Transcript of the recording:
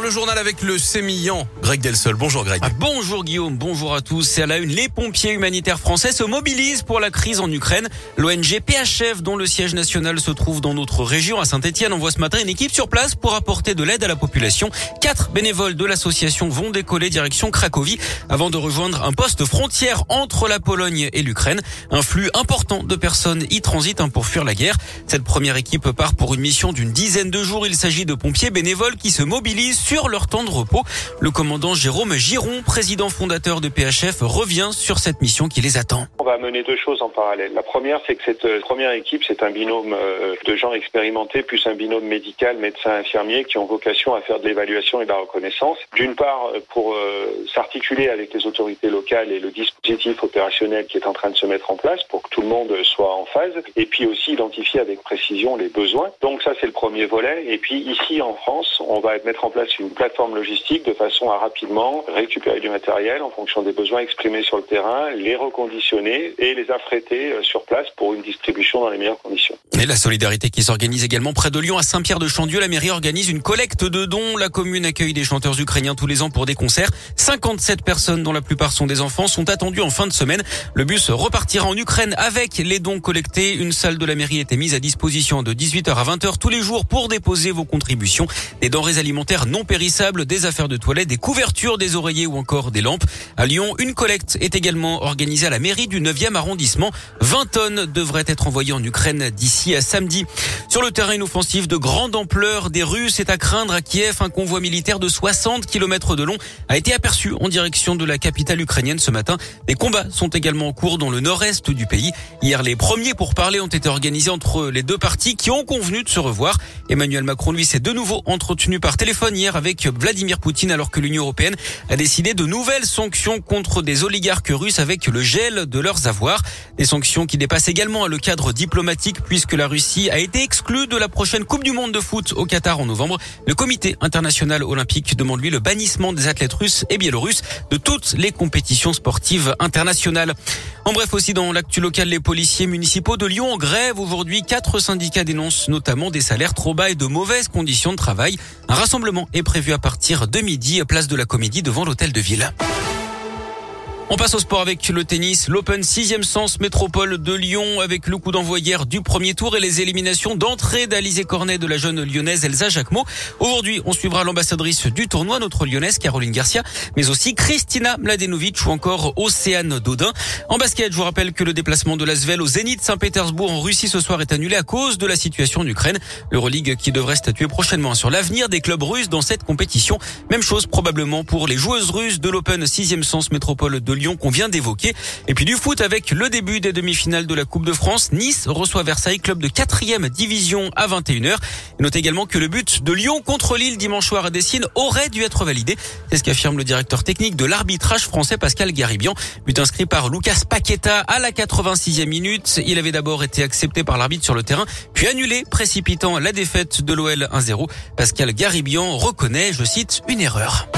8h, le journal avec le sémillant Greg Delsol. Bonjour Greg. Ah, bonjour Guillaume, bonjour à tous. C'est à la une, les pompiers humanitaires français se mobilisent pour la crise en Ukraine. L'ONG PHF, dont le siège national se trouve dans notre région à Saint-Etienne, envoie ce matin une équipe sur place pour apporter de l'aide à la population. Quatre bénévoles de l'association vont décoller direction Cracovie avant de rejoindre un poste frontière entre la Pologne et l'Ukraine. Un flux important de personnes y transitent hein, pour fuir la guerre. Cette première équipe part pour une mission d'une dizaine de jours. Il s'agit de pompiers bénévoles qui se mobilisent sur leur temps de repos. Le commandant Jérôme Giron, président fondateur de PHF, revient sur cette mission qui les attend. On va mener deux choses en parallèle. La première, c'est que cette euh, première équipe, c'est un binôme euh, de gens expérimentés, plus un binôme médical, médecin, infirmier, qui ont vocation à faire de l'évaluation et de la reconnaissance. D'une part, euh, pour s'articuler avec les autorités locales et le dispositif opérationnel qui est en train de se mettre en place pour que tout le monde soit en phase, et puis aussi identifier avec précision les besoins. Donc ça, c'est le premier volet. Et puis ici, en France, on va mettre en place une plateforme logistique de façon à rapidement récupérer du matériel en fonction des besoins exprimés sur le terrain, les reconditionner et les affréter euh, sur place pour une distribution dans les meilleures conditions. Et la solidarité qui s'organise également près de Lyon à Saint-Pierre-de-Chandieu. La mairie organise une collecte de dons. La commune accueille des chanteurs ukrainiens tous les ans pour des concerts. 57 personnes, dont la plupart sont des enfants, sont attendues en fin de semaine. Le bus repartira en Ukraine avec les dons collectés. Une salle de la mairie était mise à disposition de 18h à 20h tous les jours pour déposer vos contributions. Des denrées alimentaires non périssables, des affaires de toilette, des couvertures, des oreillers ou encore des lampes. À Lyon, une collecte est également organisée à la mairie du 9e arrondissement. 20 tonnes devraient être envoyées en Ukraine d'ici à samedi. Sur le terrain, une offensive de grande ampleur des Russes est à craindre à Kiev. Un convoi militaire de 60 km de long a été aperçu en direction de la capitale ukrainienne ce matin. Des combats sont également en cours dans le nord-est du pays. Hier, les premiers pour parler ont été organisés entre les deux parties qui ont convenu de se revoir. Emmanuel Macron, lui, s'est de nouveau entretenu par téléphone hier avec Vladimir Poutine alors que l'Union européenne a décidé de nouvelles sanctions contre des oligarques russes avec le gel de leurs Des sanctions qui dépassent également le cadre diplomatique puisque la Russie a été exclue de la prochaine Coupe du Monde de foot au Qatar en novembre. Le comité international olympique demande lui le bannissement des athlètes russes et biélorusses de toutes les compétitions sportives internationales. En bref, aussi dans l'actu local, les policiers municipaux de Lyon en grève. Aujourd'hui, quatre syndicats dénoncent notamment des salaires trop bas et de mauvaises conditions de travail. Un rassemblement est prévu à partir de midi, place de la Comédie devant l'hôtel de ville. On passe au sport avec le tennis. L'Open 6e sens métropole de Lyon avec le coup d'envoi du premier tour et les éliminations d'entrée d'Alizé Cornet de la jeune lyonnaise Elsa Jacquemot. Aujourd'hui, on suivra l'ambassadrice du tournoi, notre lyonnaise Caroline Garcia, mais aussi Christina Mladenovic ou encore Océane Dodin. En basket, je vous rappelle que le déplacement de l'Asvel au Zénith Saint-Pétersbourg en Russie ce soir est annulé à cause de la situation en Ukraine. L'Euroleague qui devrait statuer prochainement sur l'avenir des clubs russes dans cette compétition. Même chose probablement pour les joueuses russes de l'Open 6e sens métropole de Lyon Lyon qu'on vient d'évoquer. Et puis du foot avec le début des demi-finales de la Coupe de France. Nice reçoit Versailles, club de 4 division à 21h. Note également que le but de Lyon contre Lille dimanche soir à Dessine aurait dû être validé. C'est ce qu'affirme le directeur technique de l'arbitrage français Pascal Garibian. But inscrit par Lucas Paqueta à la 86e minute. Il avait d'abord été accepté par l'arbitre sur le terrain, puis annulé, précipitant la défaite de l'OL 1-0. Pascal Garibian reconnaît, je cite, une erreur.